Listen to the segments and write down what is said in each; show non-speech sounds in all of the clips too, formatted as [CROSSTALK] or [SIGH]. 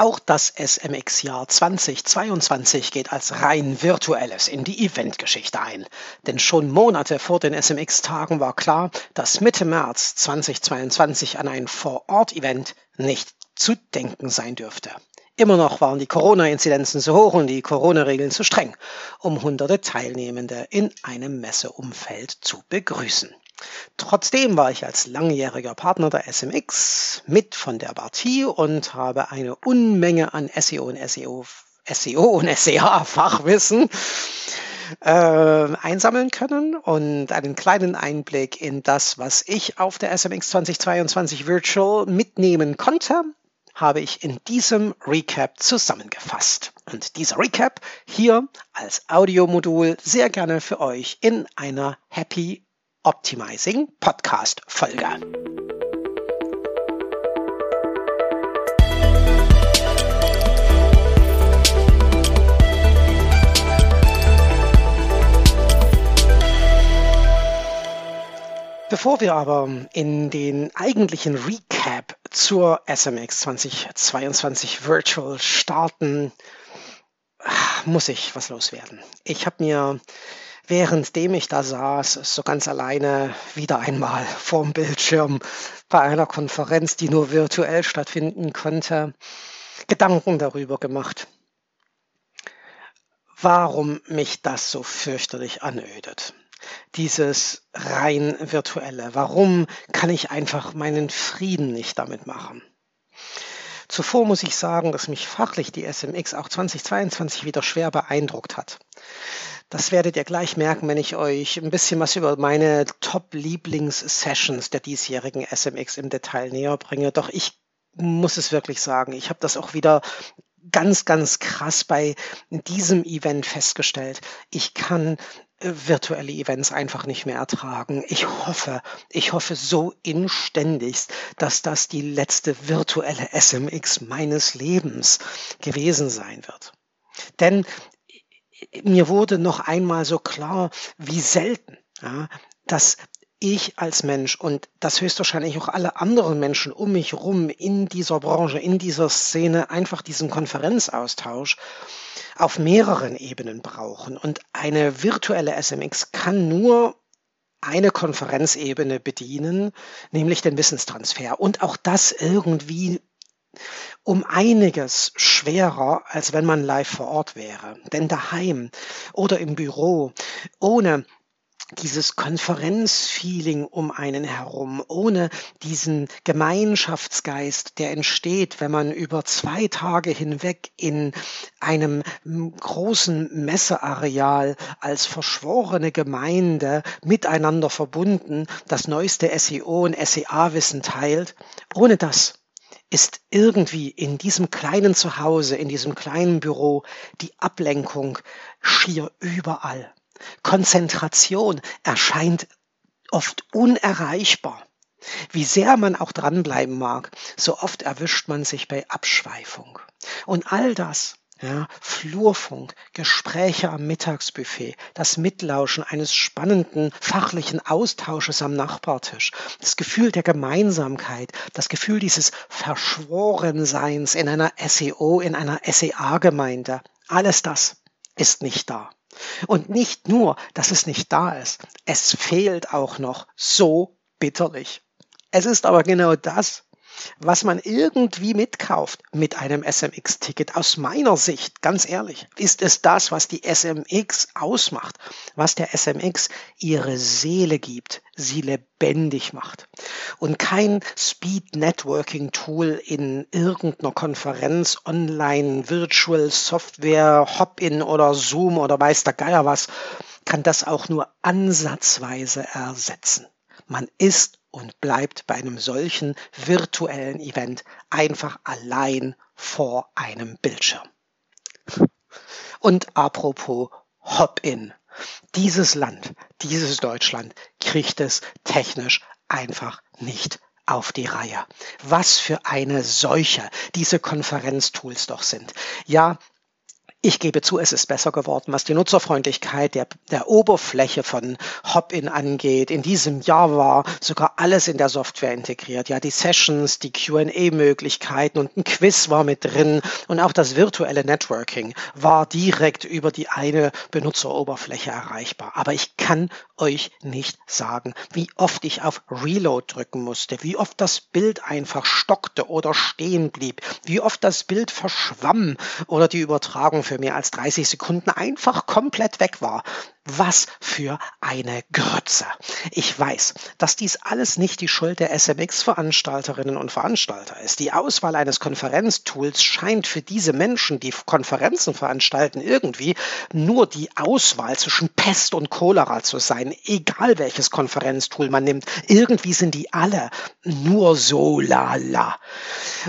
Auch das SMX-Jahr 2022 geht als rein virtuelles in die Eventgeschichte ein. Denn schon Monate vor den SMX-Tagen war klar, dass Mitte März 2022 an ein Vor-Ort-Event nicht zu denken sein dürfte. Immer noch waren die Corona-Inzidenzen zu hoch und die Corona-Regeln zu streng, um hunderte Teilnehmende in einem Messeumfeld zu begrüßen. Trotzdem war ich als langjähriger Partner der SMX mit von der Partie und habe eine Unmenge an SEO und SEO, SEO und [LAUGHS] SEA-Fachwissen äh, einsammeln können und einen kleinen Einblick in das, was ich auf der SMX 2022 Virtual mitnehmen konnte, habe ich in diesem Recap zusammengefasst. Und dieser Recap hier als Audiomodul sehr gerne für euch in einer Happy Optimizing Podcast Folge. Bevor wir aber in den eigentlichen Recap zur SMX 2022 Virtual starten, muss ich was loswerden. Ich habe mir währenddem ich da saß, so ganz alleine wieder einmal vorm Bildschirm bei einer Konferenz, die nur virtuell stattfinden konnte, Gedanken darüber gemacht, warum mich das so fürchterlich anödet. Dieses rein virtuelle. Warum kann ich einfach meinen Frieden nicht damit machen? Zuvor muss ich sagen, dass mich fachlich die SMX auch 2022 wieder schwer beeindruckt hat. Das werdet ihr gleich merken, wenn ich euch ein bisschen was über meine Top-Lieblings-Sessions der diesjährigen SMX im Detail näher bringe. Doch ich muss es wirklich sagen, ich habe das auch wieder ganz, ganz krass bei diesem Event festgestellt. Ich kann äh, virtuelle Events einfach nicht mehr ertragen. Ich hoffe, ich hoffe so inständigst, dass das die letzte virtuelle SMX meines Lebens gewesen sein wird. Denn mir wurde noch einmal so klar, wie selten, ja, dass ich als Mensch und das höchstwahrscheinlich auch alle anderen Menschen um mich rum in dieser Branche, in dieser Szene einfach diesen Konferenzaustausch auf mehreren Ebenen brauchen. Und eine virtuelle SMX kann nur eine Konferenzebene bedienen, nämlich den Wissenstransfer. Und auch das irgendwie um einiges schwerer, als wenn man live vor Ort wäre. Denn daheim oder im Büro, ohne dieses Konferenzfeeling um einen herum, ohne diesen Gemeinschaftsgeist, der entsteht, wenn man über zwei Tage hinweg in einem großen Messeareal als verschworene Gemeinde miteinander verbunden das neueste SEO und SEA-Wissen teilt. Ohne das ist irgendwie in diesem kleinen Zuhause, in diesem kleinen Büro die Ablenkung schier überall. Konzentration erscheint oft unerreichbar. Wie sehr man auch dranbleiben mag, so oft erwischt man sich bei Abschweifung. Und all das ja, Flurfunk, Gespräche am Mittagsbuffet, das Mitlauschen eines spannenden fachlichen Austausches am Nachbartisch, das Gefühl der Gemeinsamkeit, das Gefühl dieses Verschworenseins in einer SEO, in einer SEA-Gemeinde, alles das ist nicht da. Und nicht nur, dass es nicht da ist, es fehlt auch noch so bitterlich. Es ist aber genau das, was man irgendwie mitkauft mit einem SMX-Ticket. Aus meiner Sicht, ganz ehrlich, ist es das, was die SMX ausmacht, was der SMX ihre Seele gibt, sie lebendig macht. Und kein Speed-Networking-Tool in irgendeiner Konferenz, online, Virtual Software, Hop-in oder Zoom oder weiß der Geier was, kann das auch nur ansatzweise ersetzen. Man ist und bleibt bei einem solchen virtuellen Event einfach allein vor einem Bildschirm. Und apropos Hop-in. Dieses Land, dieses Deutschland kriegt es technisch einfach nicht auf die Reihe. Was für eine Seuche diese Konferenztools doch sind. Ja, Ich gebe zu, es ist besser geworden, was die Nutzerfreundlichkeit der, der Oberfläche von Hopin angeht. In diesem Jahr war sogar alles in der Software integriert. Ja, die Sessions, die Q&A-Möglichkeiten und ein Quiz war mit drin und auch das virtuelle Networking war direkt über die eine Benutzeroberfläche erreichbar. Aber ich kann euch nicht sagen, wie oft ich auf Reload drücken musste, wie oft das Bild einfach stockte oder stehen blieb, wie oft das Bild verschwamm oder die Übertragung für mehr als 30 Sekunden einfach komplett weg war. Was für eine Grütze. Ich weiß, dass dies alles nicht die Schuld der SMX-Veranstalterinnen und Veranstalter ist. Die Auswahl eines Konferenztools scheint für diese Menschen, die Konferenzen veranstalten, irgendwie nur die Auswahl zwischen Pest und Cholera zu sein, egal welches Konferenztool man nimmt. Irgendwie sind die alle nur so lala.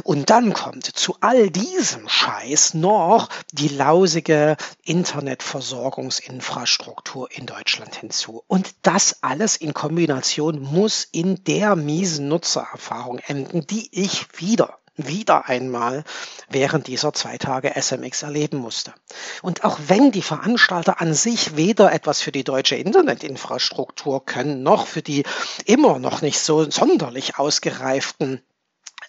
Und dann kommt zu all diesem Scheiß noch die lausige Internetversorgungsinfrastruktur Infrastruktur in Deutschland hinzu. Und das alles in Kombination muss in der miesen Nutzererfahrung enden, die ich wieder wieder einmal während dieser zwei Tage SMX erleben musste. Und auch wenn die Veranstalter an sich weder etwas für die deutsche Internetinfrastruktur können, noch für die immer noch nicht so sonderlich ausgereiften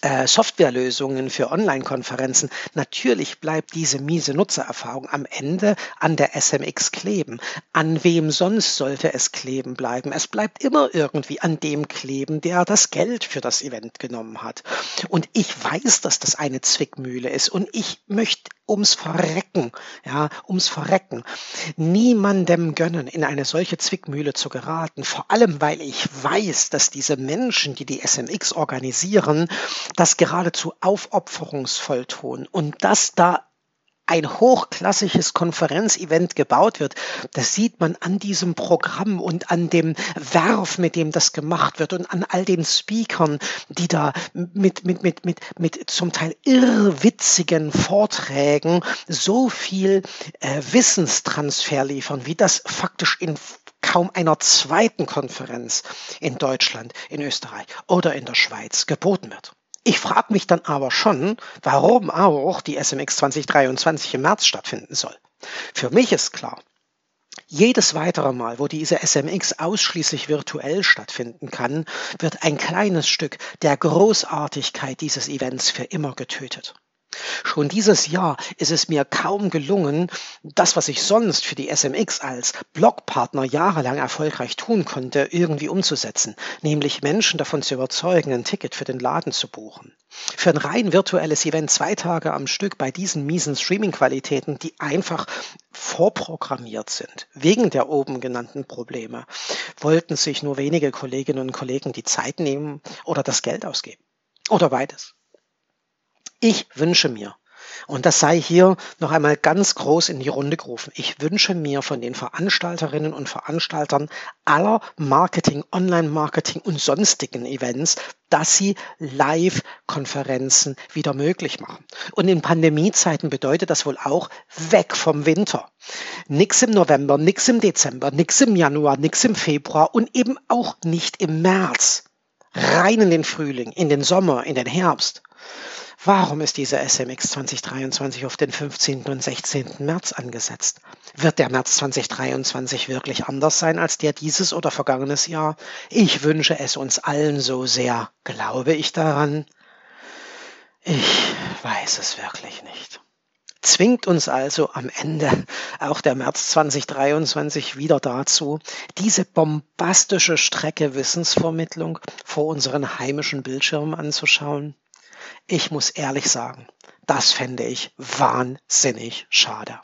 äh, Softwarelösungen für Online-Konferenzen. Natürlich bleibt diese miese Nutzererfahrung am Ende an der SMX kleben. An wem sonst sollte es kleben bleiben? Es bleibt immer irgendwie an dem kleben, der das Geld für das Event genommen hat. Und ich weiß, dass das eine Zwickmühle ist und ich möchte ums Verrecken, ja, ums Verrecken, niemandem gönnen, in eine solche Zwickmühle zu geraten. Vor allem, weil ich weiß, dass diese Menschen, die die SMX organisieren, das geradezu aufopferungsvoll tun und dass da ein hochklassisches Konferenzevent gebaut wird. Das sieht man an diesem Programm und an dem Werf, mit dem das gemacht wird und an all den Speakern, die da mit, mit, mit, mit, mit zum Teil irrwitzigen Vorträgen so viel äh, Wissenstransfer liefern, wie das faktisch in kaum einer zweiten Konferenz in Deutschland, in Österreich oder in der Schweiz geboten wird. Ich frage mich dann aber schon, warum auch die SMX 2023 im März stattfinden soll. Für mich ist klar, jedes weitere Mal, wo diese SMX ausschließlich virtuell stattfinden kann, wird ein kleines Stück der Großartigkeit dieses Events für immer getötet. Schon dieses Jahr ist es mir kaum gelungen, das, was ich sonst für die SMX als Blogpartner jahrelang erfolgreich tun konnte, irgendwie umzusetzen, nämlich Menschen davon zu überzeugen, ein Ticket für den Laden zu buchen. Für ein rein virtuelles Event zwei Tage am Stück bei diesen miesen Streaming-Qualitäten, die einfach vorprogrammiert sind, wegen der oben genannten Probleme, wollten sich nur wenige Kolleginnen und Kollegen die Zeit nehmen oder das Geld ausgeben. Oder beides. Ich wünsche mir, und das sei hier noch einmal ganz groß in die Runde gerufen. Ich wünsche mir von den Veranstalterinnen und Veranstaltern aller Marketing, Online-Marketing und sonstigen Events, dass sie Live-Konferenzen wieder möglich machen. Und in Pandemiezeiten bedeutet das wohl auch weg vom Winter. Nix im November, nix im Dezember, nix im Januar, nix im Februar und eben auch nicht im März. Rein in den Frühling, in den Sommer, in den Herbst. Warum ist diese SMX 2023 auf den 15. und 16. März angesetzt? Wird der März 2023 wirklich anders sein als der dieses oder vergangenes Jahr? Ich wünsche es uns allen so sehr. Glaube ich daran? Ich weiß es wirklich nicht. Zwingt uns also am Ende auch der März 2023 wieder dazu, diese bombastische Strecke Wissensvermittlung vor unseren heimischen Bildschirmen anzuschauen? Ich muss ehrlich sagen, das fände ich wahnsinnig schade.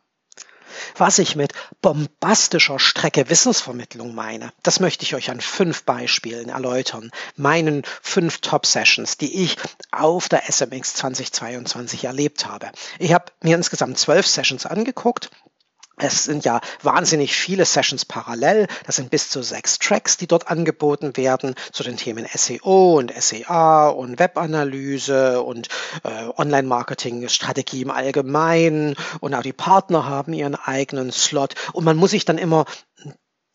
Was ich mit bombastischer Strecke Wissensvermittlung meine, das möchte ich euch an fünf Beispielen erläutern. Meinen fünf Top-Sessions, die ich auf der SMX 2022 erlebt habe. Ich habe mir insgesamt zwölf Sessions angeguckt es sind ja wahnsinnig viele Sessions parallel. Das sind bis zu sechs Tracks, die dort angeboten werden zu den Themen SEO und SEA und Webanalyse und äh, Online-Marketing-Strategie im Allgemeinen. Und auch die Partner haben ihren eigenen Slot. Und man muss sich dann immer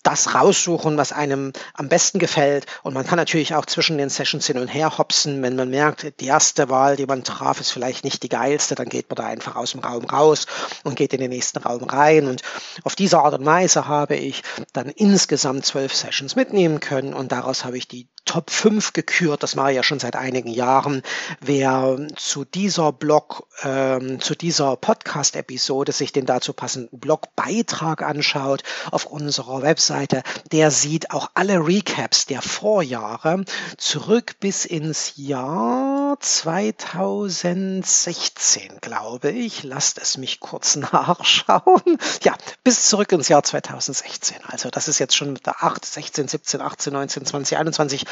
das raussuchen, was einem am besten gefällt. Und man kann natürlich auch zwischen den Sessions hin und her hopsen. Wenn man merkt, die erste Wahl, die man traf, ist vielleicht nicht die geilste, dann geht man da einfach aus dem Raum raus und geht in den nächsten Raum rein. Und auf diese Art und Weise habe ich dann insgesamt zwölf Sessions mitnehmen können und daraus habe ich die Top 5 gekürt. Das mache ich ja schon seit einigen Jahren. Wer zu dieser Blog, ähm, zu dieser Podcast-Episode sich den dazu passenden Blogbeitrag anschaut auf unserer Webseite, der sieht auch alle Recaps der Vorjahre zurück bis ins Jahr 2016, glaube ich. Lasst es mich kurz [LAUGHS] nachschauen. Ja, bis zurück ins Jahr 2016. Also das ist jetzt schon mit der 8, 16, 17, 18, 19, 20, 21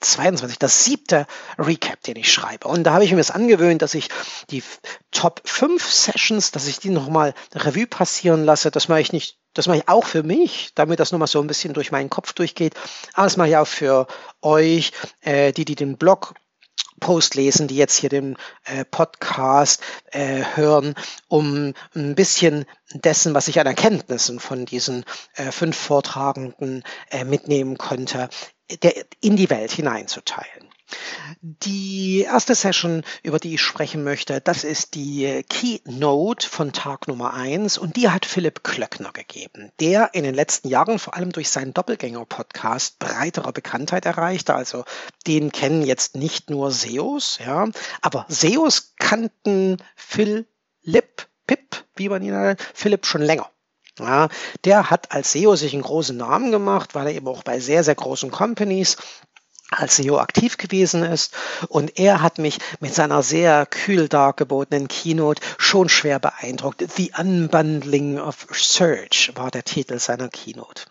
22, das siebte Recap, den ich schreibe. Und da habe ich mir das angewöhnt, dass ich die Top 5 Sessions, dass ich die nochmal Revue passieren lasse. Das mache ich nicht, das mache ich auch für mich, damit das nochmal so ein bisschen durch meinen Kopf durchgeht. Aber das mache ich auch für euch, äh, die, die den Blog Post lesen, die jetzt hier den äh, Podcast äh, hören, um ein bisschen dessen, was ich an Erkenntnissen von diesen äh, fünf Vortragenden äh, mitnehmen konnte, der, in die Welt hineinzuteilen. Die erste Session, über die ich sprechen möchte, das ist die Keynote von Tag Nummer eins und die hat Philipp Klöckner gegeben, der in den letzten Jahren vor allem durch seinen Doppelgänger-Podcast breiterer Bekanntheit erreichte. Also den kennen jetzt nicht nur SEOs, ja, aber SEOs kannten Philipp, Pip, wie man ihn nennt, Philipp schon länger. Ja, der hat als SEO sich einen großen Namen gemacht, weil er eben auch bei sehr, sehr großen Companies als SEO aktiv gewesen ist. Und er hat mich mit seiner sehr kühl dargebotenen Keynote schon schwer beeindruckt. The Unbundling of Search war der Titel seiner Keynote.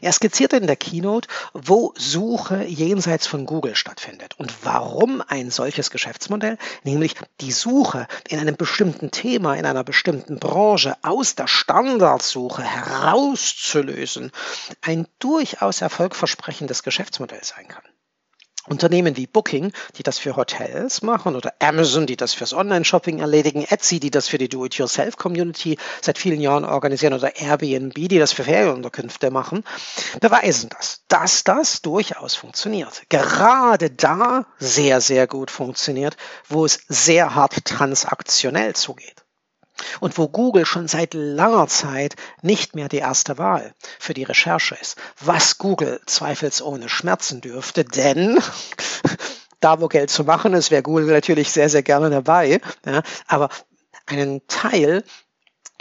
Er skizzierte in der Keynote, wo Suche jenseits von Google stattfindet und warum ein solches Geschäftsmodell, nämlich die Suche in einem bestimmten Thema, in einer bestimmten Branche aus der Standardsuche herauszulösen, ein durchaus erfolgversprechendes Geschäftsmodell sein kann. Unternehmen wie Booking, die das für Hotels machen, oder Amazon, die das fürs Online-Shopping erledigen, Etsy, die das für die Do-it-yourself-Community seit vielen Jahren organisieren, oder Airbnb, die das für Ferienunterkünfte machen, beweisen das, dass das durchaus funktioniert. Gerade da sehr, sehr gut funktioniert, wo es sehr hart transaktionell zugeht und wo Google schon seit langer Zeit nicht mehr die erste Wahl für die Recherche ist, was Google zweifelsohne schmerzen dürfte, denn [LAUGHS] da, wo Geld zu machen ist, wäre Google natürlich sehr, sehr gerne dabei. Ja, aber einen Teil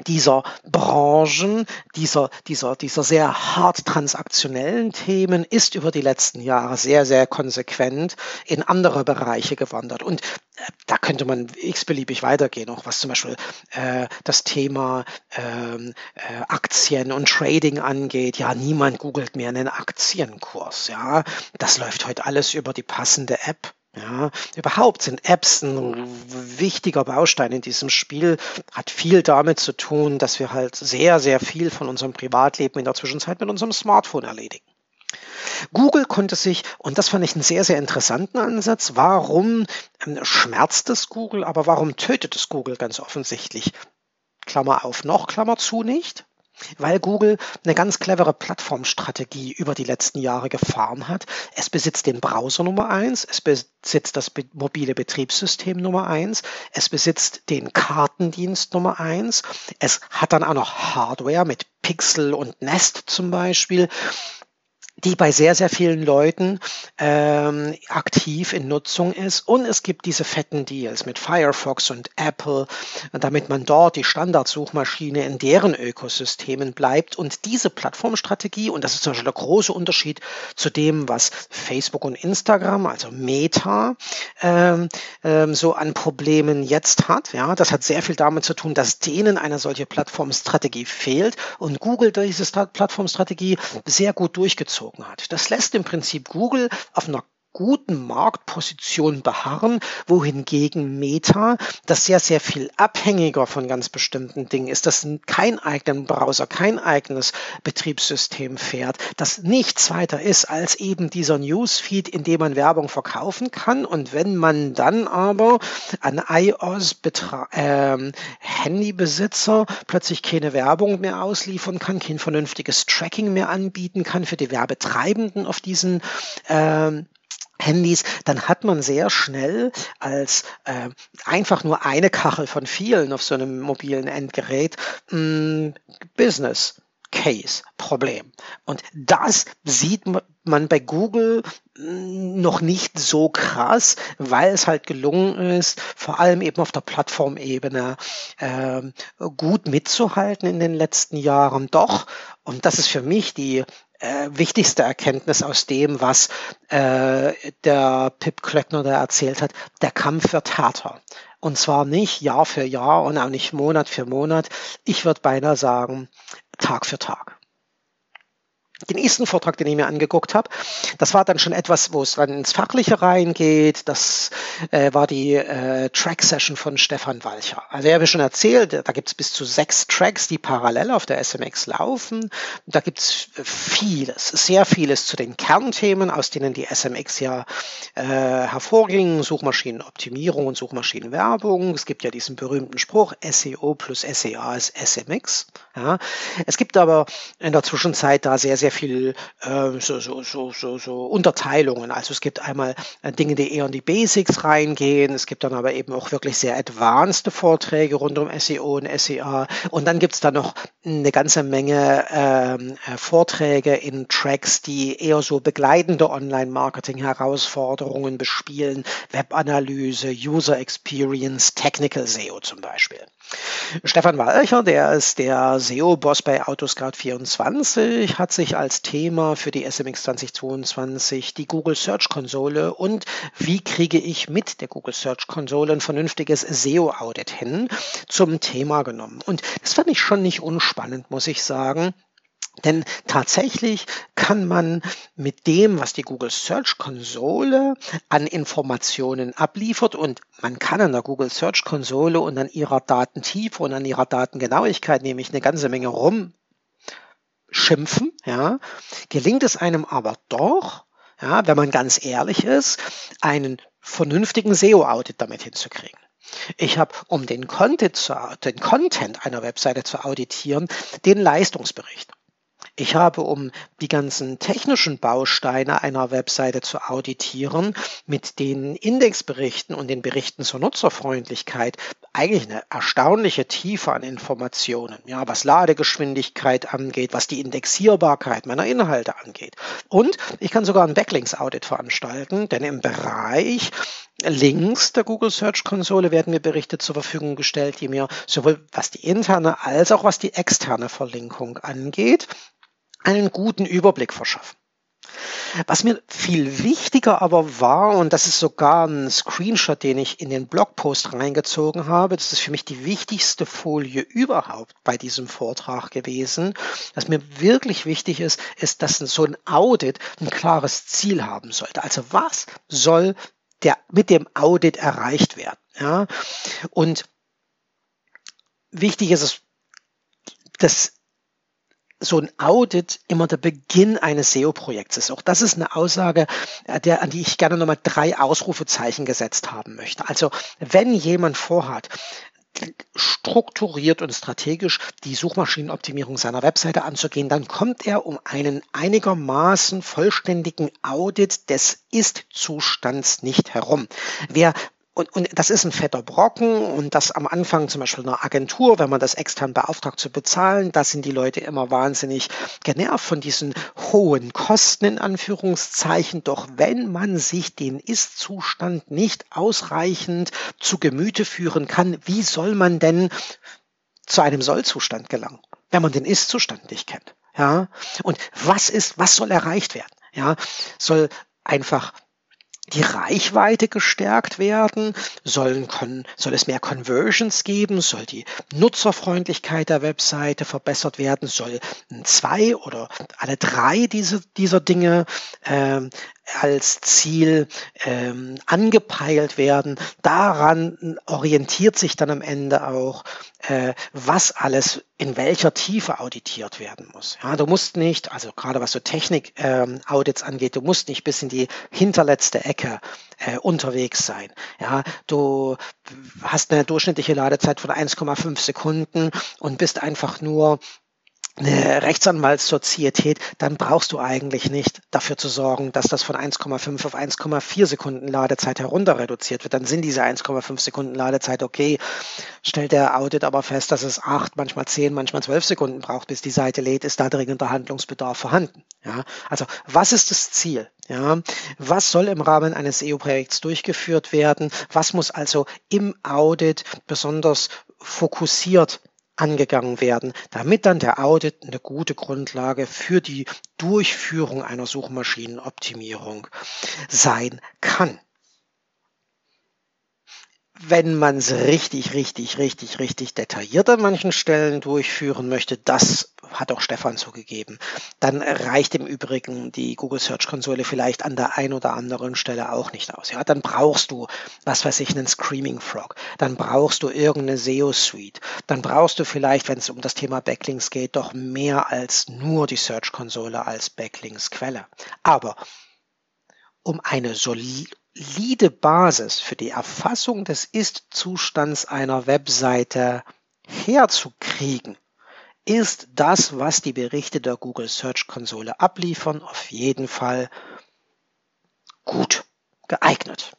dieser Branchen, dieser, dieser, dieser sehr hart transaktionellen Themen ist über die letzten Jahre sehr, sehr konsequent in andere Bereiche gewandert. Und äh, da könnte man x-beliebig weitergehen, auch was zum Beispiel äh, das Thema ähm, äh, Aktien und Trading angeht. Ja, niemand googelt mehr einen Aktienkurs. Ja, das läuft heute alles über die passende App. Ja, überhaupt sind Apps ein wichtiger Baustein in diesem Spiel, hat viel damit zu tun, dass wir halt sehr, sehr viel von unserem Privatleben in der Zwischenzeit mit unserem Smartphone erledigen. Google konnte sich, und das fand ich einen sehr, sehr interessanten Ansatz, warum ähm, schmerzt es Google, aber warum tötet es Google ganz offensichtlich? Klammer auf, noch Klammer zu nicht weil Google eine ganz clevere Plattformstrategie über die letzten Jahre gefahren hat. Es besitzt den Browser Nummer eins, es besitzt das mobile Betriebssystem Nummer eins, es besitzt den Kartendienst Nummer eins, es hat dann auch noch Hardware mit Pixel und Nest zum Beispiel die bei sehr, sehr vielen Leuten ähm, aktiv in Nutzung ist. Und es gibt diese fetten Deals mit Firefox und Apple, damit man dort die Standardsuchmaschine in deren Ökosystemen bleibt. Und diese Plattformstrategie, und das ist zum Beispiel der große Unterschied zu dem, was Facebook und Instagram, also Meta, ähm, ähm, so an Problemen jetzt hat. Ja, das hat sehr viel damit zu tun, dass denen eine solche Plattformstrategie fehlt und Google diese Plattformstrategie sehr gut durchgezogen gezogen hat. Das lässt im Prinzip Google auf einer guten Marktposition beharren, wohingegen Meta, das sehr, sehr viel abhängiger von ganz bestimmten Dingen ist, das kein eigenen Browser, kein eigenes Betriebssystem fährt, das nichts weiter ist als eben dieser Newsfeed, in dem man Werbung verkaufen kann. Und wenn man dann aber an iOS äh, Handybesitzer plötzlich keine Werbung mehr ausliefern kann, kein vernünftiges Tracking mehr anbieten kann für die Werbetreibenden auf diesen äh, Handys, dann hat man sehr schnell als äh, einfach nur eine Kachel von vielen auf so einem mobilen Endgerät mh, hm, Business Case Problem. Und das sieht man bei Google hm, noch nicht so krass, weil es halt gelungen ist, vor allem eben auf der Plattformebene äh, gut mitzuhalten in den letzten Jahren. Doch, und das ist für mich die äh, wichtigste Erkenntnis aus dem, was äh, der Pip Klöckner da erzählt hat. Der Kampf wird härter. Und zwar nicht Jahr für Jahr und auch nicht Monat für Monat. Ich würde beinahe sagen, Tag für Tag den nächsten Vortrag, den ich mir angeguckt habe, das war dann schon etwas, wo es dann ins Fachliche reingeht. Das äh, war die äh, Track-Session von Stefan Walcher. Also ich habe schon erzählt, da gibt es bis zu sechs Tracks, die parallel auf der SMX laufen. Da gibt es vieles, sehr vieles zu den Kernthemen, aus denen die SMX ja äh, hervorging. Suchmaschinenoptimierung und Suchmaschinenwerbung. Es gibt ja diesen berühmten Spruch, SEO plus SEA ist SMX. Ja. Es gibt aber in der Zwischenzeit da sehr, sehr viel äh, so, so, so, so, so Unterteilungen. Also es gibt einmal äh, Dinge, die eher in die Basics reingehen. Es gibt dann aber eben auch wirklich sehr advanced Vorträge rund um SEO und SEA. Und dann gibt es da noch eine ganze Menge ähm, äh, Vorträge in Tracks, die eher so begleitende Online-Marketing-Herausforderungen bespielen. Webanalyse, User Experience, Technical SEO zum Beispiel. Stefan Walcher, der ist der SEO-Boss bei Autoscout24, hat sich als Thema für die SMX 2022 die Google Search Konsole und wie kriege ich mit der Google Search Konsole ein vernünftiges SEO-Audit hin zum Thema genommen. Und das fand ich schon nicht unspannend, muss ich sagen. Denn tatsächlich kann man mit dem, was die Google Search Konsole an Informationen abliefert und man kann an der Google Search Konsole und an ihrer Datentiefe und an ihrer Datengenauigkeit nämlich eine ganze Menge rumschimpfen, ja, gelingt es einem aber doch, ja, wenn man ganz ehrlich ist, einen vernünftigen SEO-Audit damit hinzukriegen. Ich habe, um den Content, zu, den Content einer Webseite zu auditieren, den Leistungsbericht. Ich habe, um die ganzen technischen Bausteine einer Webseite zu auditieren, mit den Indexberichten und den Berichten zur Nutzerfreundlichkeit eigentlich eine erstaunliche Tiefe an Informationen, ja, was Ladegeschwindigkeit angeht, was die Indexierbarkeit meiner Inhalte angeht. Und ich kann sogar ein Backlinks-Audit veranstalten, denn im Bereich Links der Google Search Konsole werden mir Berichte zur Verfügung gestellt, die mir sowohl was die interne als auch was die externe Verlinkung angeht, einen guten Überblick verschaffen. Was mir viel wichtiger aber war, und das ist sogar ein Screenshot, den ich in den Blogpost reingezogen habe, das ist für mich die wichtigste Folie überhaupt bei diesem Vortrag gewesen. Was mir wirklich wichtig ist, ist, dass so ein Audit ein klares Ziel haben sollte. Also was soll der, mit dem Audit erreicht werden? Ja? Und wichtig ist es, dass so ein Audit immer der Beginn eines SEO-Projekts ist. Auch das ist eine Aussage, äh, der, an die ich gerne nochmal drei Ausrufezeichen gesetzt haben möchte. Also wenn jemand vorhat, strukturiert und strategisch die Suchmaschinenoptimierung seiner Webseite anzugehen, dann kommt er um einen einigermaßen vollständigen Audit des Ist-Zustands nicht herum. Wer und, und das ist ein fetter Brocken und das am Anfang zum Beispiel einer Agentur, wenn man das extern beauftragt zu bezahlen, da sind die Leute immer wahnsinnig genervt von diesen hohen Kosten in Anführungszeichen. Doch wenn man sich den Ist-Zustand nicht ausreichend zu Gemüte führen kann, wie soll man denn zu einem Soll-Zustand gelangen, wenn man den Ist-Zustand nicht kennt? Ja, und was ist, was soll erreicht werden? Ja, soll einfach die Reichweite gestärkt werden? Sollen, soll es mehr Conversions geben? Soll die Nutzerfreundlichkeit der Webseite verbessert werden? Soll zwei oder alle drei diese, dieser Dinge äh, als Ziel ähm, angepeilt werden. Daran orientiert sich dann am Ende auch, äh, was alles in welcher Tiefe auditiert werden muss. Ja, du musst nicht, also gerade was so Technik-Audits ähm, angeht, du musst nicht bis in die hinterletzte Ecke äh, unterwegs sein. Ja, du hast eine durchschnittliche Ladezeit von 1,5 Sekunden und bist einfach nur eine Rechtsanwaltssozietät, dann brauchst du eigentlich nicht dafür zu sorgen, dass das von 1,5 auf 1,4 Sekunden Ladezeit herunter reduziert wird. Dann sind diese 1,5 Sekunden Ladezeit okay. Stellt der Audit aber fest, dass es 8, manchmal 10, manchmal 12 Sekunden braucht, bis die Seite lädt, ist da dringender Handlungsbedarf vorhanden. Ja, also was ist das Ziel? Ja, was soll im Rahmen eines EU-Projekts durchgeführt werden? Was muss also im Audit besonders fokussiert angegangen werden, damit dann der Audit eine gute Grundlage für die Durchführung einer Suchmaschinenoptimierung sein kann wenn man es richtig, richtig, richtig, richtig detailliert an manchen Stellen durchführen möchte, das hat auch Stefan zugegeben, dann reicht im Übrigen die Google Search Konsole vielleicht an der einen oder anderen Stelle auch nicht aus. Ja, dann brauchst du, was weiß ich, einen Screaming Frog, dann brauchst du irgendeine SEO Suite, dann brauchst du vielleicht, wenn es um das Thema Backlinks geht, doch mehr als nur die Search Konsole als Backlinks Quelle. Aber um eine solide solide Basis für die Erfassung des Ist-Zustands einer Webseite herzukriegen, ist das, was die Berichte der Google Search Konsole abliefern, auf jeden Fall gut geeignet.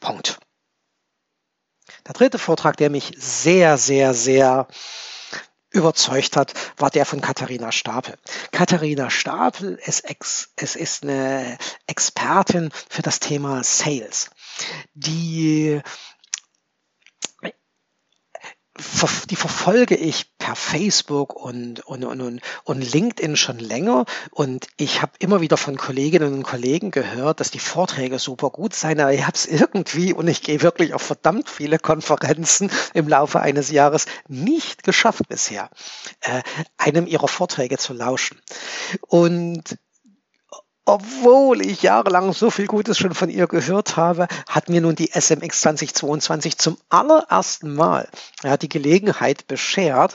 Punkt. Der dritte Vortrag, der mich sehr, sehr, sehr überzeugt hat, war der von Katharina Stapel. Katharina Stapel ist, ex, es ist eine Expertin für das Thema Sales, die die verfolge ich per Facebook und, und, und, und LinkedIn schon länger. Und ich habe immer wieder von Kolleginnen und Kollegen gehört, dass die Vorträge super gut seien. Aber ich habe es irgendwie, und ich gehe wirklich auf verdammt viele Konferenzen im Laufe eines Jahres, nicht geschafft bisher, äh, einem ihrer Vorträge zu lauschen. Und obwohl ich jahrelang so viel Gutes schon von ihr gehört habe, hat mir nun die SMX 2022 zum allerersten Mal ja, die Gelegenheit beschert,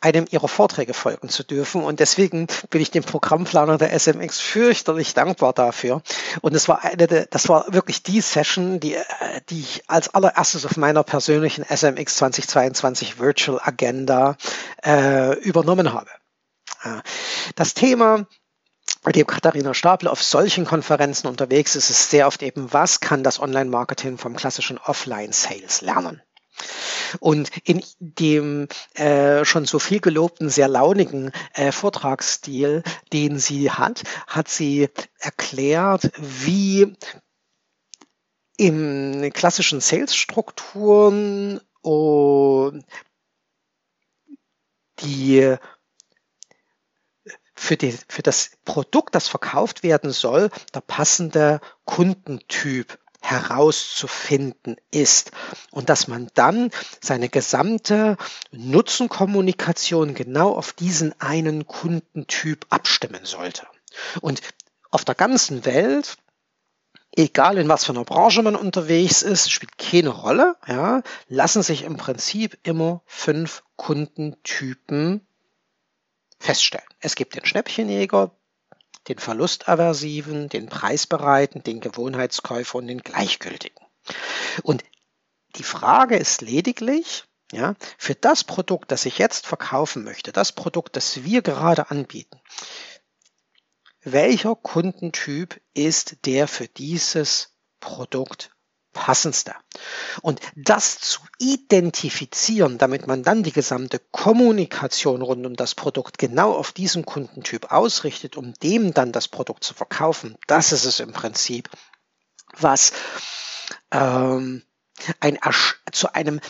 einem ihrer Vorträge folgen zu dürfen. Und deswegen bin ich dem Programmplaner der SMX fürchterlich dankbar dafür. Und es war eine, das war wirklich die Session, die, äh, die ich als allererstes auf meiner persönlichen SMX 2022 Virtual Agenda äh, übernommen habe. Das Thema bei dem Katharina Stapel auf solchen Konferenzen unterwegs ist, ist sehr oft eben, was kann das Online-Marketing vom klassischen Offline-Sales lernen? Und in dem äh, schon so viel gelobten, sehr launigen äh, Vortragsstil, den sie hat, hat sie erklärt, wie im klassischen Sales-Strukturen oh, die für, die, für das Produkt, das verkauft werden soll, der passende Kundentyp herauszufinden ist und dass man dann seine gesamte Nutzenkommunikation genau auf diesen einen Kundentyp abstimmen sollte. Und auf der ganzen Welt, egal in was für einer Branche man unterwegs ist, spielt keine Rolle, ja, lassen sich im Prinzip immer fünf Kundentypen feststellen. Es gibt den Schnäppchenjäger, den Verlustaversiven, den Preisbereiten, den Gewohnheitskäufer und den Gleichgültigen. Und die Frage ist lediglich, ja, für das Produkt, das ich jetzt verkaufen möchte, das Produkt, das wir gerade anbieten, welcher Kundentyp ist der für dieses Produkt passendste. Und das zu identifizieren, damit man dann die gesamte Kommunikation rund um das Produkt genau auf diesen Kundentyp ausrichtet, um dem dann das Produkt zu verkaufen, das ist es im Prinzip, was ähm, ein, zu einem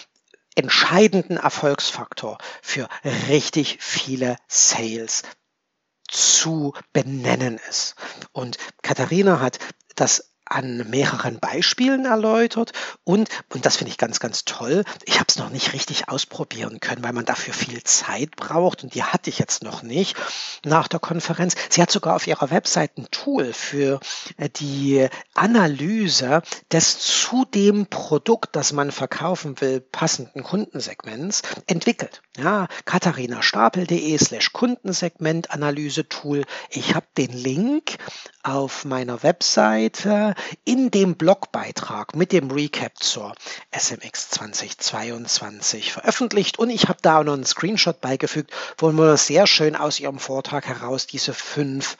entscheidenden Erfolgsfaktor für richtig viele Sales zu benennen ist. Und Katharina hat das an mehreren Beispielen erläutert und, und das finde ich ganz, ganz toll, ich habe es noch nicht richtig ausprobieren können, weil man dafür viel Zeit braucht und die hatte ich jetzt noch nicht nach der Konferenz. Sie hat sogar auf ihrer Website ein Tool für äh, die Analyse des zu dem Produkt, das man verkaufen will, passenden Kundensegments entwickelt. Ja, katharinastapel.de slash Kundensegment Analyse Tool. Ich habe den Link auf meiner Webseite in dem Blogbeitrag mit dem Recap zur SMX 2022 veröffentlicht. Und ich habe da noch einen Screenshot beigefügt, wo man sehr schön aus ihrem Vortrag heraus diese fünf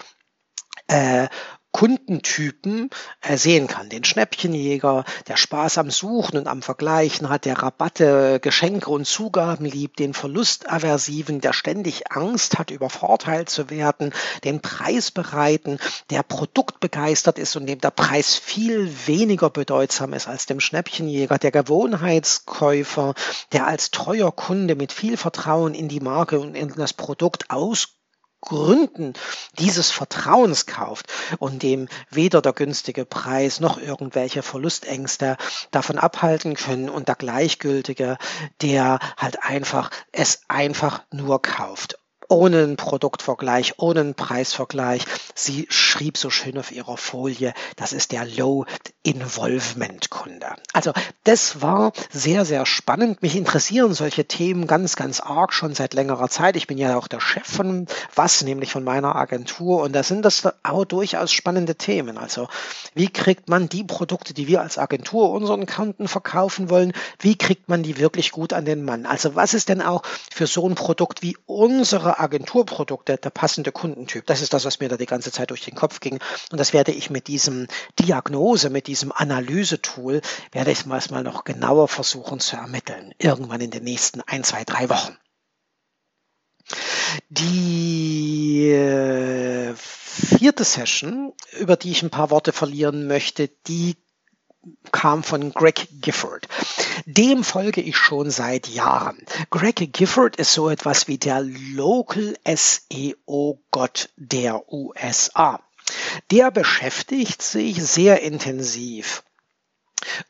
äh, Kundentypen äh, sehen kann. Den Schnäppchenjäger, der Spaß am Suchen und am Vergleichen hat, der Rabatte, Geschenke und Zugaben liebt, den Verlustaversiven, der ständig Angst hat, übervorteilt zu werden, den Preisbereiten, der produktbegeistert ist und dem der Preis viel weniger bedeutsam ist als dem Schnäppchenjäger, der Gewohnheitskäufer, der als treuer Kunde mit viel Vertrauen in die Marke und in das Produkt aus Gründen dieses Vertrauens kauft und dem weder der günstige Preis noch irgendwelche Verlustängste davon abhalten können und der Gleichgültige, der halt einfach es einfach nur kauft ohne einen Produktvergleich, ohne einen Preisvergleich. Sie schrieb so schön auf ihrer Folie, das ist der Low Involvement Kunde. Also das war sehr, sehr spannend. Mich interessieren solche Themen ganz, ganz arg schon seit längerer Zeit. Ich bin ja auch der Chef von was, nämlich von meiner Agentur und da sind das auch durchaus spannende Themen. Also wie kriegt man die Produkte, die wir als Agentur unseren Kunden verkaufen wollen, wie kriegt man die wirklich gut an den Mann? Also was ist denn auch für so ein Produkt wie unsere Agenturprodukte der passende Kundentyp. Das ist das, was mir da die ganze Zeit durch den Kopf ging. Und das werde ich mit diesem Diagnose, mit diesem Analysetool, werde ich mal noch genauer versuchen zu ermitteln. Irgendwann in den nächsten ein, zwei, drei Wochen. Die äh, vierte Session, über die ich ein paar Worte verlieren möchte, die kam von Greg Gifford. Dem folge ich schon seit Jahren. Greg Gifford ist so etwas wie der Local SEO-Gott der USA. Der beschäftigt sich sehr intensiv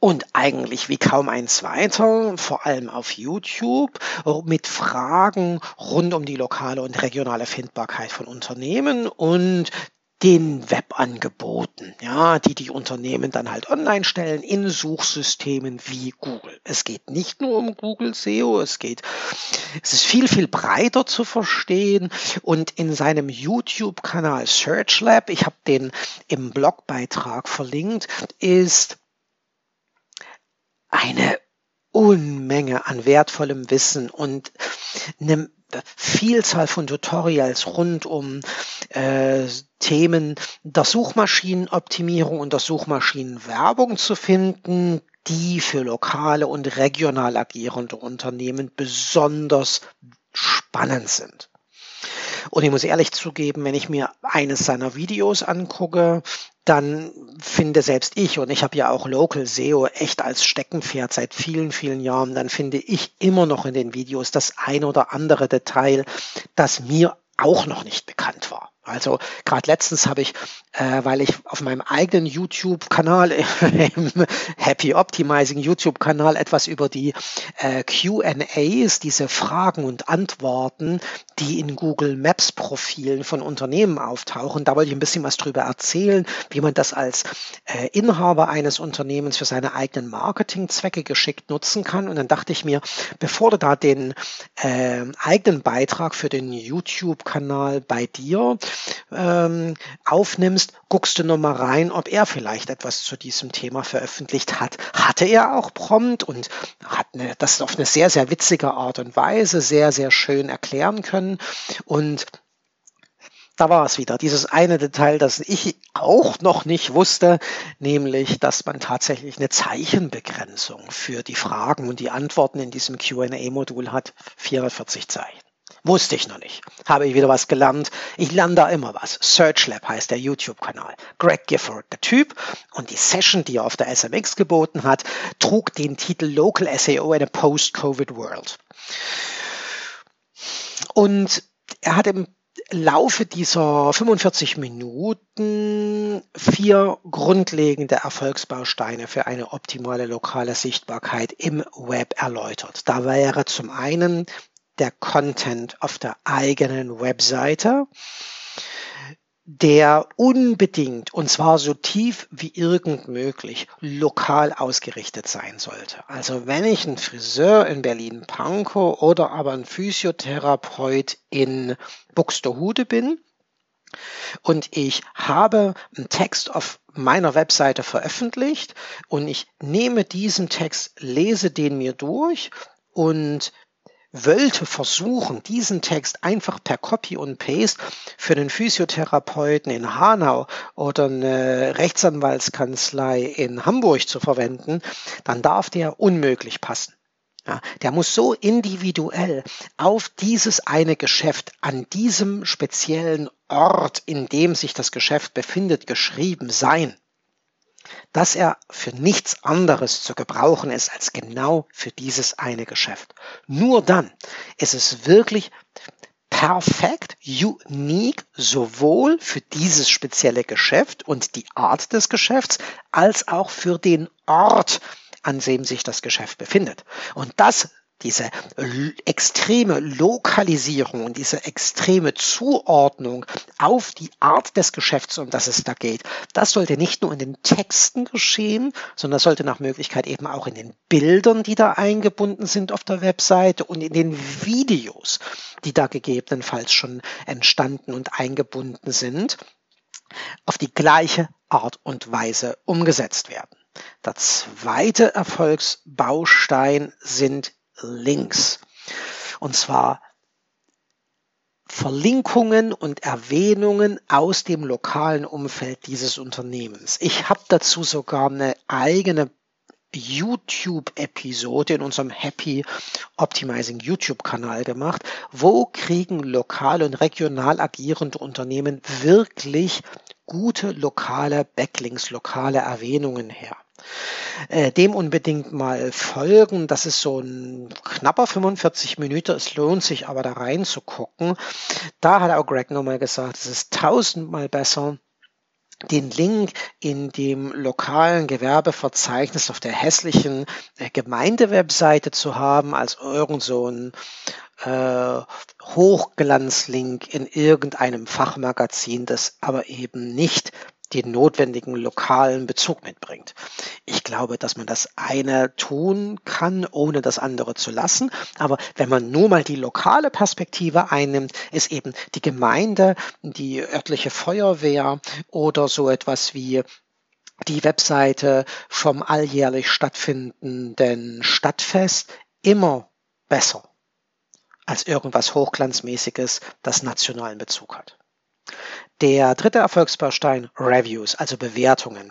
und eigentlich wie kaum ein zweiter, vor allem auf YouTube, mit Fragen rund um die lokale und regionale Findbarkeit von Unternehmen und den Webangeboten, ja, die die Unternehmen dann halt online stellen in Suchsystemen wie Google. Es geht nicht nur um Google SEO, es geht, es ist viel, viel breiter zu verstehen und in seinem YouTube-Kanal Search Lab, ich habe den im Blogbeitrag verlinkt, ist eine Unmenge an wertvollem Wissen und eine Vielzahl von Tutorials rund um äh, Themen der Suchmaschinenoptimierung und der Suchmaschinenwerbung zu finden, die für lokale und regional agierende Unternehmen besonders spannend sind. Und ich muss ehrlich zugeben, wenn ich mir eines seiner Videos angucke, dann finde selbst ich, und ich habe ja auch Local SEO echt als Steckenpferd seit vielen, vielen Jahren, dann finde ich immer noch in den Videos das ein oder andere Detail, das mir auch noch nicht bekannt war. Also gerade letztens habe ich, äh, weil ich auf meinem eigenen YouTube-Kanal, [LAUGHS] im Happy Optimizing YouTube-Kanal, etwas über die äh, QAs, diese Fragen und Antworten, die in Google Maps-Profilen von Unternehmen auftauchen. Da wollte ich ein bisschen was drüber erzählen, wie man das als äh, Inhaber eines Unternehmens für seine eigenen Marketingzwecke geschickt nutzen kann. Und dann dachte ich mir, bevor du da den äh, eigenen Beitrag für den YouTube-Kanal bei dir ähm, aufnimmst, guckst du nochmal rein, ob er vielleicht etwas zu diesem Thema veröffentlicht hat. Hatte er auch prompt und hat eine, das auf eine sehr, sehr witzige Art und Weise sehr, sehr schön erklären können. Und da war es wieder, dieses eine Detail, das ich auch noch nicht wusste, nämlich, dass man tatsächlich eine Zeichenbegrenzung für die Fragen und die Antworten in diesem QA-Modul hat, 440 Zeichen. Wusste ich noch nicht. Habe ich wieder was gelernt. Ich lerne da immer was. Search Lab heißt der YouTube-Kanal. Greg Gifford, der Typ. Und die Session, die er auf der SMX geboten hat, trug den Titel Local SEO in a Post-Covid World. Und er hat im Laufe dieser 45 Minuten vier grundlegende Erfolgsbausteine für eine optimale lokale Sichtbarkeit im Web erläutert. Da wäre zum einen der Content auf der eigenen Webseite, der unbedingt, und zwar so tief wie irgend möglich, lokal ausgerichtet sein sollte. Also wenn ich ein Friseur in Berlin-Pankow oder aber ein Physiotherapeut in Buxtehude bin, und ich habe einen Text auf meiner Webseite veröffentlicht und ich nehme diesen Text, lese den mir durch und wollte versuchen, diesen Text einfach per Copy und Paste für einen Physiotherapeuten in Hanau oder eine Rechtsanwaltskanzlei in Hamburg zu verwenden, dann darf der unmöglich passen. Ja, der muss so individuell auf dieses eine Geschäft an diesem speziellen Ort, in dem sich das Geschäft befindet, geschrieben sein dass er für nichts anderes zu gebrauchen ist als genau für dieses eine Geschäft. Nur dann ist es wirklich perfekt, unique, sowohl für dieses spezielle Geschäft und die Art des Geschäfts, als auch für den Ort, an dem sich das Geschäft befindet. Und das diese extreme Lokalisierung und diese extreme Zuordnung auf die Art des Geschäfts, um das es da geht, das sollte nicht nur in den Texten geschehen, sondern sollte nach Möglichkeit eben auch in den Bildern, die da eingebunden sind auf der Webseite und in den Videos, die da gegebenenfalls schon entstanden und eingebunden sind, auf die gleiche Art und Weise umgesetzt werden. Der zweite Erfolgsbaustein sind Links. Und zwar Verlinkungen und Erwähnungen aus dem lokalen Umfeld dieses Unternehmens. Ich habe dazu sogar eine eigene YouTube-Episode in unserem Happy Optimizing YouTube-Kanal gemacht. Wo kriegen lokal und regional agierende Unternehmen wirklich gute lokale Backlinks, lokale Erwähnungen her? Äh, dem unbedingt mal folgen. Das ist so ein knapper 45 Minuten. Es lohnt sich aber da reinzugucken. Da hat auch Greg nochmal gesagt, es ist tausendmal besser, den Link in dem lokalen Gewerbeverzeichnis auf der hässlichen äh, Gemeindewebseite zu haben, als irgend so ein äh, Hochglanzlink in irgendeinem Fachmagazin, das aber eben nicht den notwendigen lokalen Bezug mitbringt. Ich glaube, dass man das eine tun kann, ohne das andere zu lassen. Aber wenn man nur mal die lokale Perspektive einnimmt, ist eben die Gemeinde, die örtliche Feuerwehr oder so etwas wie die Webseite vom alljährlich stattfindenden Stadtfest immer besser als irgendwas Hochglanzmäßiges, das nationalen Bezug hat. Der dritte Erfolgsbaustein Reviews, also Bewertungen.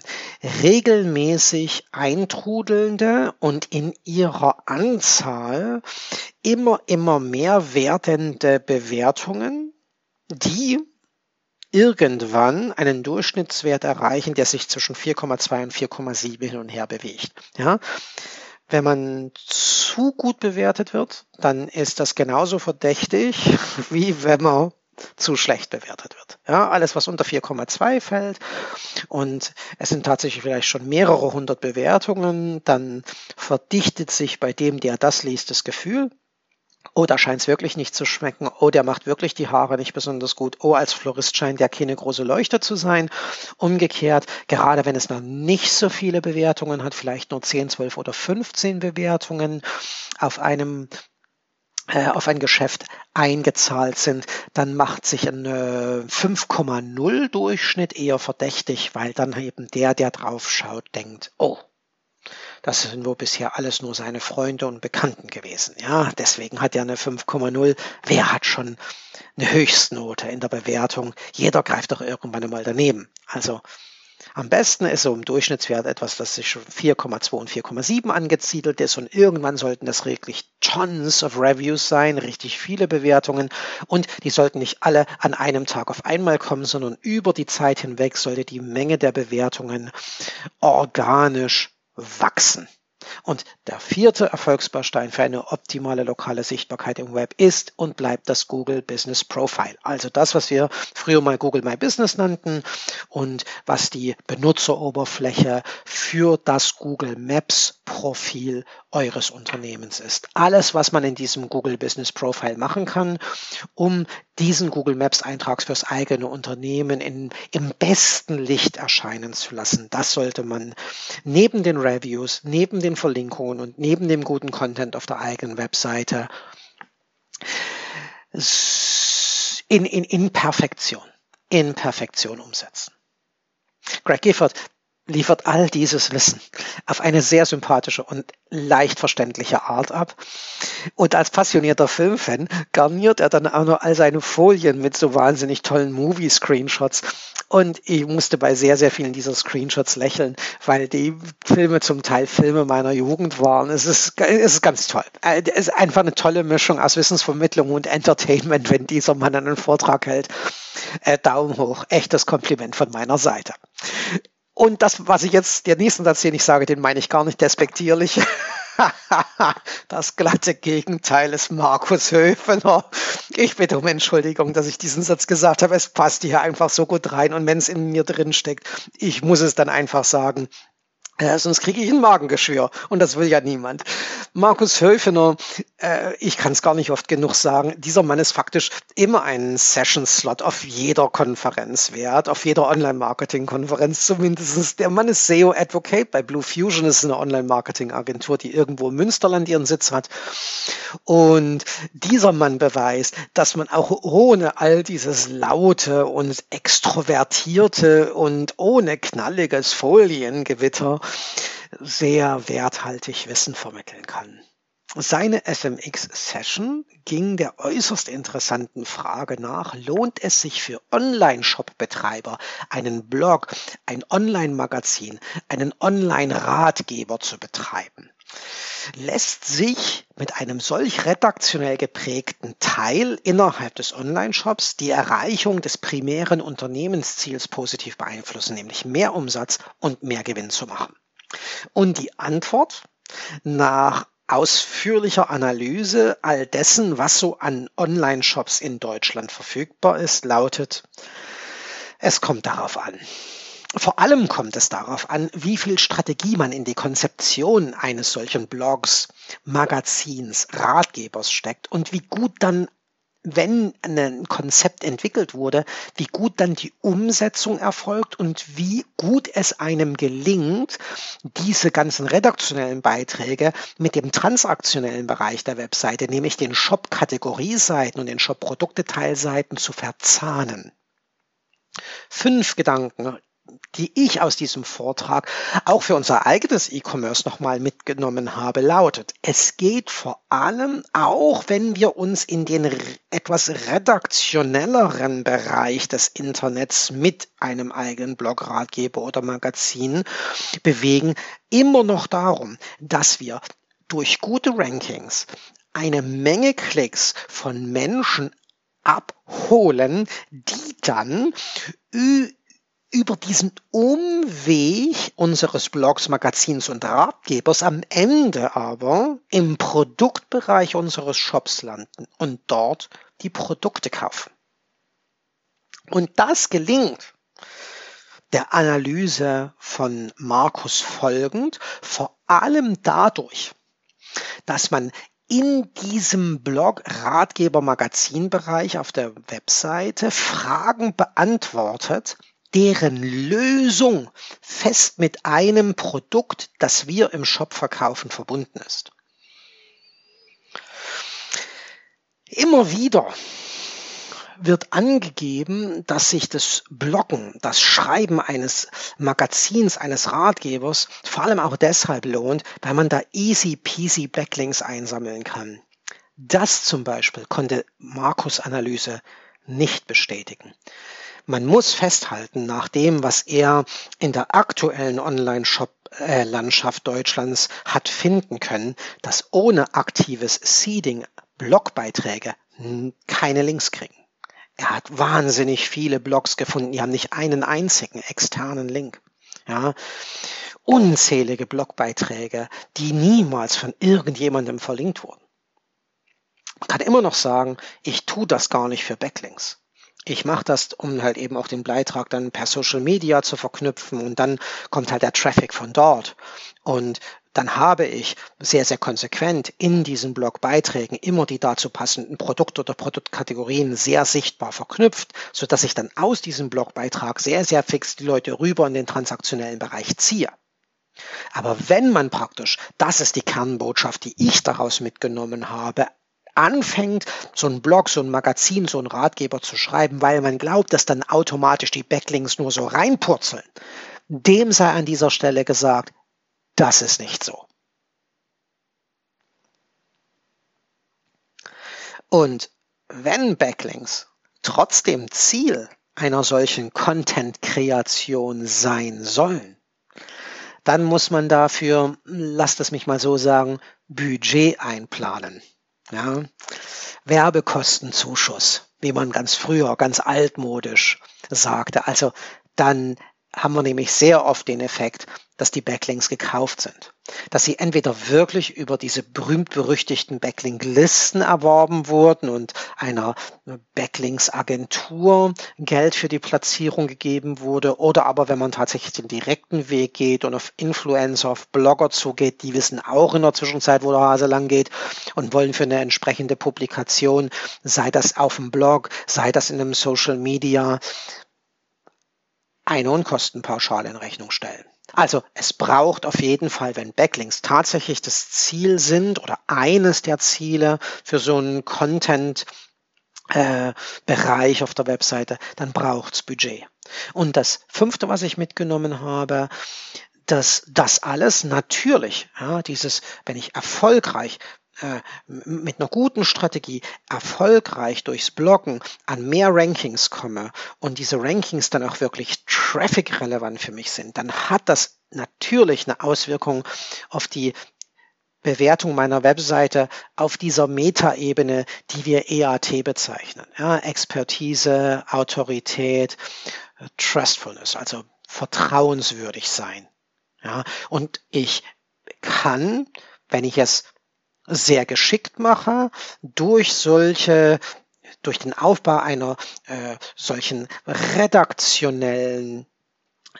Regelmäßig eintrudelnde und in ihrer Anzahl immer, immer mehr werdende Bewertungen, die irgendwann einen Durchschnittswert erreichen, der sich zwischen 4,2 und 4,7 hin und her bewegt. Ja? Wenn man zu gut bewertet wird, dann ist das genauso verdächtig, [LAUGHS] wie wenn man zu schlecht bewertet wird. Ja, alles, was unter 4,2 fällt und es sind tatsächlich vielleicht schon mehrere hundert Bewertungen, dann verdichtet sich bei dem, der das liest, das Gefühl, oh, da scheint es wirklich nicht zu schmecken, oh, der macht wirklich die Haare nicht besonders gut, oh, als Florist scheint der keine große Leuchte zu sein. Umgekehrt, gerade wenn es noch nicht so viele Bewertungen hat, vielleicht nur 10, 12 oder 15 Bewertungen auf einem auf ein Geschäft eingezahlt sind, dann macht sich ein 5,0 Durchschnitt eher verdächtig, weil dann eben der, der drauf schaut, denkt, oh, das sind wohl bisher alles nur seine Freunde und Bekannten gewesen. Ja, deswegen hat er eine 5,0. Wer hat schon eine Höchstnote in der Bewertung? Jeder greift doch irgendwann einmal daneben. Also am besten ist so im Durchschnittswert etwas, das sich 4,2 und 4,7 angesiedelt ist und irgendwann sollten das wirklich Tons of Reviews sein, richtig viele Bewertungen und die sollten nicht alle an einem Tag auf einmal kommen, sondern über die Zeit hinweg sollte die Menge der Bewertungen organisch wachsen. Und der vierte Erfolgsbaustein für eine optimale lokale Sichtbarkeit im Web ist und bleibt das Google Business Profile. Also das, was wir früher mal Google My Business nannten und was die Benutzeroberfläche für das Google Maps Profil eures Unternehmens ist. Alles, was man in diesem Google Business Profile machen kann, um diesen Google Maps Eintrag fürs eigene Unternehmen in, im besten Licht erscheinen zu lassen. Das sollte man neben den Reviews, neben den Verlinkungen und neben dem guten Content auf der eigenen Webseite in, in, in Perfektion, in Perfektion umsetzen. Greg Gifford liefert all dieses Wissen auf eine sehr sympathische und leicht verständliche Art ab. Und als passionierter Filmfan garniert er dann auch noch all seine Folien mit so wahnsinnig tollen Movie-Screenshots. Und ich musste bei sehr, sehr vielen dieser Screenshots lächeln, weil die Filme zum Teil Filme meiner Jugend waren. Es ist, es ist ganz toll. Äh, es ist einfach eine tolle Mischung aus Wissensvermittlung und Entertainment, wenn dieser Mann einen Vortrag hält. Äh, Daumen hoch. Echtes Kompliment von meiner Seite. Und das, was ich jetzt, der nächsten Satz, den ich sage, den meine ich gar nicht despektierlich. [LAUGHS] das glatte Gegenteil ist Markus Höfener. Ich bitte um Entschuldigung, dass ich diesen Satz gesagt habe. Es passt hier einfach so gut rein. Und wenn es in mir drin steckt, ich muss es dann einfach sagen. Äh, sonst kriege ich ein Magengeschwür und das will ja niemand. Markus Höfener, äh, ich kann es gar nicht oft genug sagen, dieser Mann ist faktisch immer einen Session-Slot auf jeder Konferenz wert, auf jeder Online-Marketing-Konferenz zumindest. Der Mann ist SEO-Advocate bei Blue Fusion, das ist eine Online-Marketing-Agentur, die irgendwo im Münsterland ihren Sitz hat. Und dieser Mann beweist, dass man auch ohne all dieses laute und extrovertierte und ohne knalliges Foliengewitter sehr werthaltig Wissen vermitteln kann. Seine FMX-Session ging der äußerst interessanten Frage nach, lohnt es sich für Online-Shop-Betreiber, einen Blog, ein Online-Magazin, einen Online-Ratgeber zu betreiben? Lässt sich mit einem solch redaktionell geprägten Teil innerhalb des Online-Shops die Erreichung des primären Unternehmensziels positiv beeinflussen, nämlich mehr Umsatz und mehr Gewinn zu machen? Und die Antwort nach ausführlicher Analyse all dessen, was so an Online-Shops in Deutschland verfügbar ist, lautet, es kommt darauf an. Vor allem kommt es darauf an, wie viel Strategie man in die Konzeption eines solchen Blogs, Magazins, Ratgebers steckt und wie gut dann wenn ein Konzept entwickelt wurde, wie gut dann die Umsetzung erfolgt und wie gut es einem gelingt, diese ganzen redaktionellen Beiträge mit dem transaktionellen Bereich der Webseite, nämlich den Shop-Kategorieseiten und den Shop-Produkteteilseiten zu verzahnen. Fünf Gedanken, die ich aus diesem Vortrag auch für unser eigenes E-Commerce nochmal mitgenommen habe, lautet, es geht vor allem, auch wenn wir uns in den etwas redaktionelleren Bereich des Internets mit einem eigenen Blog, Ratgeber oder Magazin bewegen, immer noch darum, dass wir durch gute Rankings eine Menge Klicks von Menschen abholen, die dann über diesen Umweg unseres Blogs, Magazins und Ratgebers am Ende aber im Produktbereich unseres Shops landen und dort die Produkte kaufen. Und das gelingt der Analyse von Markus folgend, vor allem dadurch, dass man in diesem Blog Ratgeber Magazinbereich auf der Webseite Fragen beantwortet, deren Lösung fest mit einem Produkt, das wir im Shop verkaufen, verbunden ist. Immer wieder wird angegeben, dass sich das Bloggen, das Schreiben eines Magazins, eines Ratgebers vor allem auch deshalb lohnt, weil man da easy peasy Backlinks einsammeln kann. Das zum Beispiel konnte Markus Analyse nicht bestätigen. Man muss festhalten, nach dem, was er in der aktuellen Online-Shop-Landschaft Deutschlands hat finden können, dass ohne aktives Seeding Blogbeiträge keine Links kriegen. Er hat wahnsinnig viele Blogs gefunden, die haben nicht einen einzigen externen Link. Ja. unzählige Blogbeiträge, die niemals von irgendjemandem verlinkt wurden. Man kann immer noch sagen, ich tue das gar nicht für Backlinks. Ich mache das, um halt eben auch den Beitrag dann per Social Media zu verknüpfen und dann kommt halt der Traffic von dort. Und dann habe ich sehr, sehr konsequent in diesen Blogbeiträgen immer die dazu passenden Produkte oder Produktkategorien sehr sichtbar verknüpft, so dass ich dann aus diesem Blogbeitrag sehr, sehr fix die Leute rüber in den transaktionellen Bereich ziehe. Aber wenn man praktisch, das ist die Kernbotschaft, die ich daraus mitgenommen habe, anfängt, so ein Blog, so ein Magazin, so ein Ratgeber zu schreiben, weil man glaubt, dass dann automatisch die Backlinks nur so reinpurzeln, dem sei an dieser Stelle gesagt, das ist nicht so. Und wenn Backlinks trotzdem Ziel einer solchen Content-Kreation sein sollen, dann muss man dafür, lasst es mich mal so sagen, Budget einplanen. Ja? Werbekostenzuschuss, wie man ganz früher, ganz altmodisch sagte. Also dann haben wir nämlich sehr oft den Effekt, dass die Backlinks gekauft sind. Dass sie entweder wirklich über diese berühmt-berüchtigten Backlink-Listen erworben wurden und einer Backlinks-Agentur Geld für die Platzierung gegeben wurde oder aber wenn man tatsächlich den direkten Weg geht und auf Influencer, auf Blogger zugeht, die wissen auch in der Zwischenzeit, wo der Hase lang geht und wollen für eine entsprechende Publikation, sei das auf dem Blog, sei das in einem Social Media, eine Unkostenpauschale in Rechnung stellen. Also es braucht auf jeden Fall, wenn Backlinks tatsächlich das Ziel sind oder eines der Ziele für so einen Content äh, Bereich auf der Webseite, dann braucht's Budget. Und das fünfte, was ich mitgenommen habe, dass das alles natürlich, ja, dieses, wenn ich erfolgreich mit einer guten Strategie erfolgreich durchs Bloggen an mehr Rankings komme und diese Rankings dann auch wirklich traffic-relevant für mich sind, dann hat das natürlich eine Auswirkung auf die Bewertung meiner Webseite auf dieser Metaebene, die wir EAT bezeichnen. Ja, Expertise, Autorität, Trustfulness, also vertrauenswürdig sein. Ja, und ich kann, wenn ich es sehr geschickt mache durch solche durch den Aufbau einer äh, solchen redaktionellen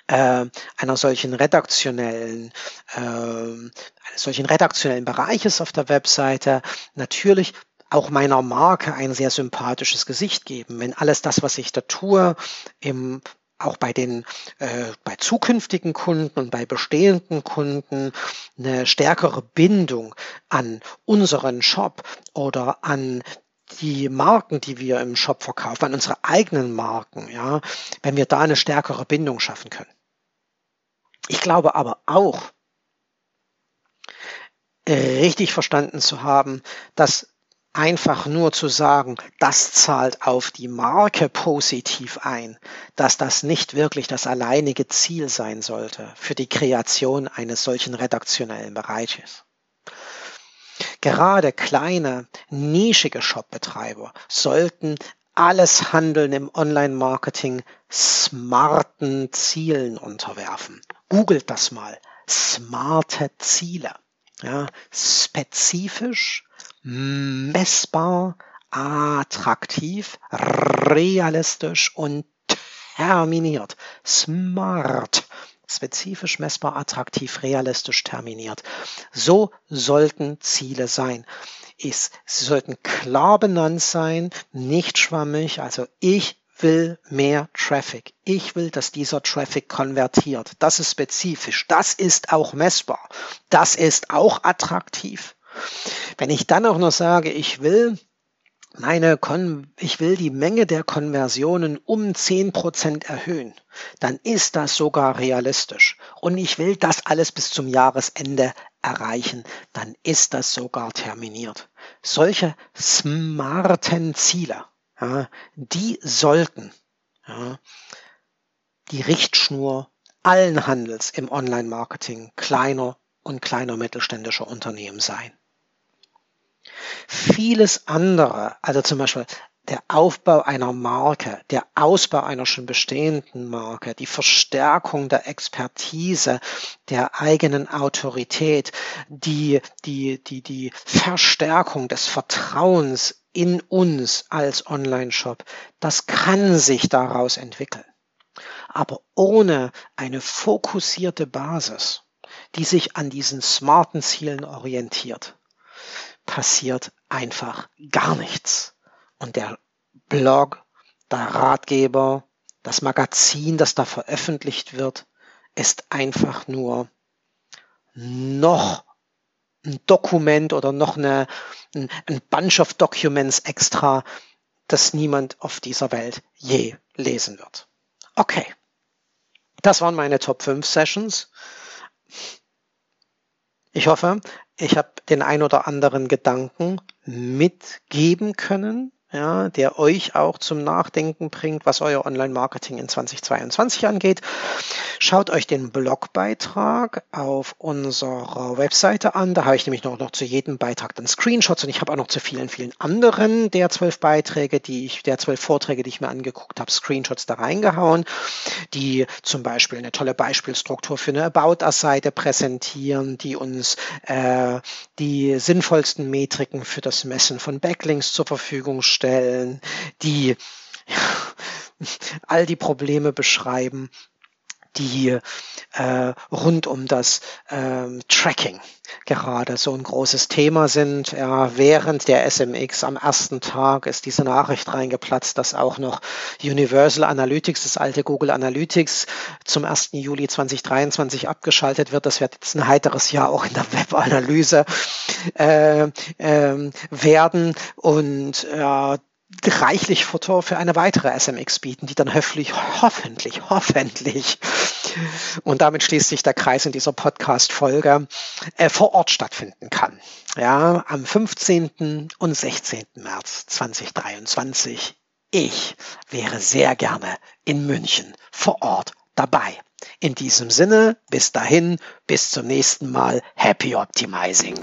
äh, einer solchen redaktionellen äh, eines solchen redaktionellen Bereiches auf der Webseite natürlich auch meiner Marke ein sehr sympathisches Gesicht geben. Wenn alles das, was ich da tue, im auch bei den äh, bei zukünftigen Kunden und bei bestehenden Kunden eine stärkere Bindung an unseren Shop oder an die Marken, die wir im Shop verkaufen, an unsere eigenen Marken, ja, wenn wir da eine stärkere Bindung schaffen können. Ich glaube aber auch, richtig verstanden zu haben, dass einfach nur zu sagen, das zahlt auf die Marke positiv ein, dass das nicht wirklich das alleinige Ziel sein sollte für die Kreation eines solchen redaktionellen Bereiches. Gerade kleine, nischige Shopbetreiber sollten alles Handeln im Online-Marketing smarten Zielen unterwerfen. Googelt das mal. Smarte Ziele. Ja, spezifisch, messbar, attraktiv, realistisch und terminiert. Smart. Spezifisch, messbar, attraktiv, realistisch, terminiert. So sollten Ziele sein. Sie sollten klar benannt sein, nicht schwammig. Also ich will mehr Traffic. Ich will, dass dieser Traffic konvertiert. Das ist spezifisch. Das ist auch messbar. Das ist auch attraktiv. Wenn ich dann auch noch sage, ich will meine Kon ich will die Menge der Konversionen um 10% erhöhen, dann ist das sogar realistisch. Und ich will das alles bis zum Jahresende erreichen, dann ist das sogar terminiert. Solche smarten Ziele, ja, die sollten ja, die Richtschnur allen Handels im Online-Marketing kleiner und kleiner mittelständischer Unternehmen sein. Vieles andere, also zum Beispiel der Aufbau einer Marke, der Ausbau einer schon bestehenden Marke, die Verstärkung der Expertise, der eigenen Autorität, die, die, die, die Verstärkung des Vertrauens in uns als Online-Shop, das kann sich daraus entwickeln. Aber ohne eine fokussierte Basis, die sich an diesen smarten Zielen orientiert, passiert einfach gar nichts. Und der Blog, der Ratgeber, das Magazin, das da veröffentlicht wird, ist einfach nur noch ein Dokument oder noch eine, ein, ein Bunch of Documents extra, das niemand auf dieser Welt je lesen wird. Okay. Das waren meine Top 5 Sessions. Ich hoffe, ich habe den ein oder anderen Gedanken mitgeben können, ja, der euch auch zum Nachdenken bringt, was euer Online-Marketing in 2022 angeht. Schaut euch den Blogbeitrag auf unserer Webseite an. Da habe ich nämlich noch, noch zu jedem Beitrag dann Screenshots und ich habe auch noch zu vielen, vielen anderen der zwölf Beiträge, die ich, der zwölf Vorträge, die ich mir angeguckt habe, Screenshots da reingehauen, die zum Beispiel eine tolle Beispielstruktur für eine About-Us-Seite präsentieren, die uns äh, die sinnvollsten Metriken für das Messen von Backlinks zur Verfügung stellen stellen, die [LAUGHS] all die Probleme beschreiben, die äh, rund um das ähm, Tracking gerade so ein großes Thema sind. Ja, während der SMX am ersten Tag ist diese Nachricht reingeplatzt, dass auch noch Universal Analytics, das alte Google Analytics, zum 1. Juli 2023 abgeschaltet wird. Das wird jetzt ein heiteres Jahr auch in der Webanalyse äh, äh, werden. Und äh, reichlich Futter für eine weitere SMX bieten, die dann hoffentlich, hoffentlich, hoffentlich, und damit schließt sich der Kreis in dieser Podcast-Folge, äh, vor Ort stattfinden kann. Ja, am 15. und 16. März 2023. Ich wäre sehr gerne in München vor Ort dabei. In diesem Sinne, bis dahin, bis zum nächsten Mal. Happy Optimizing.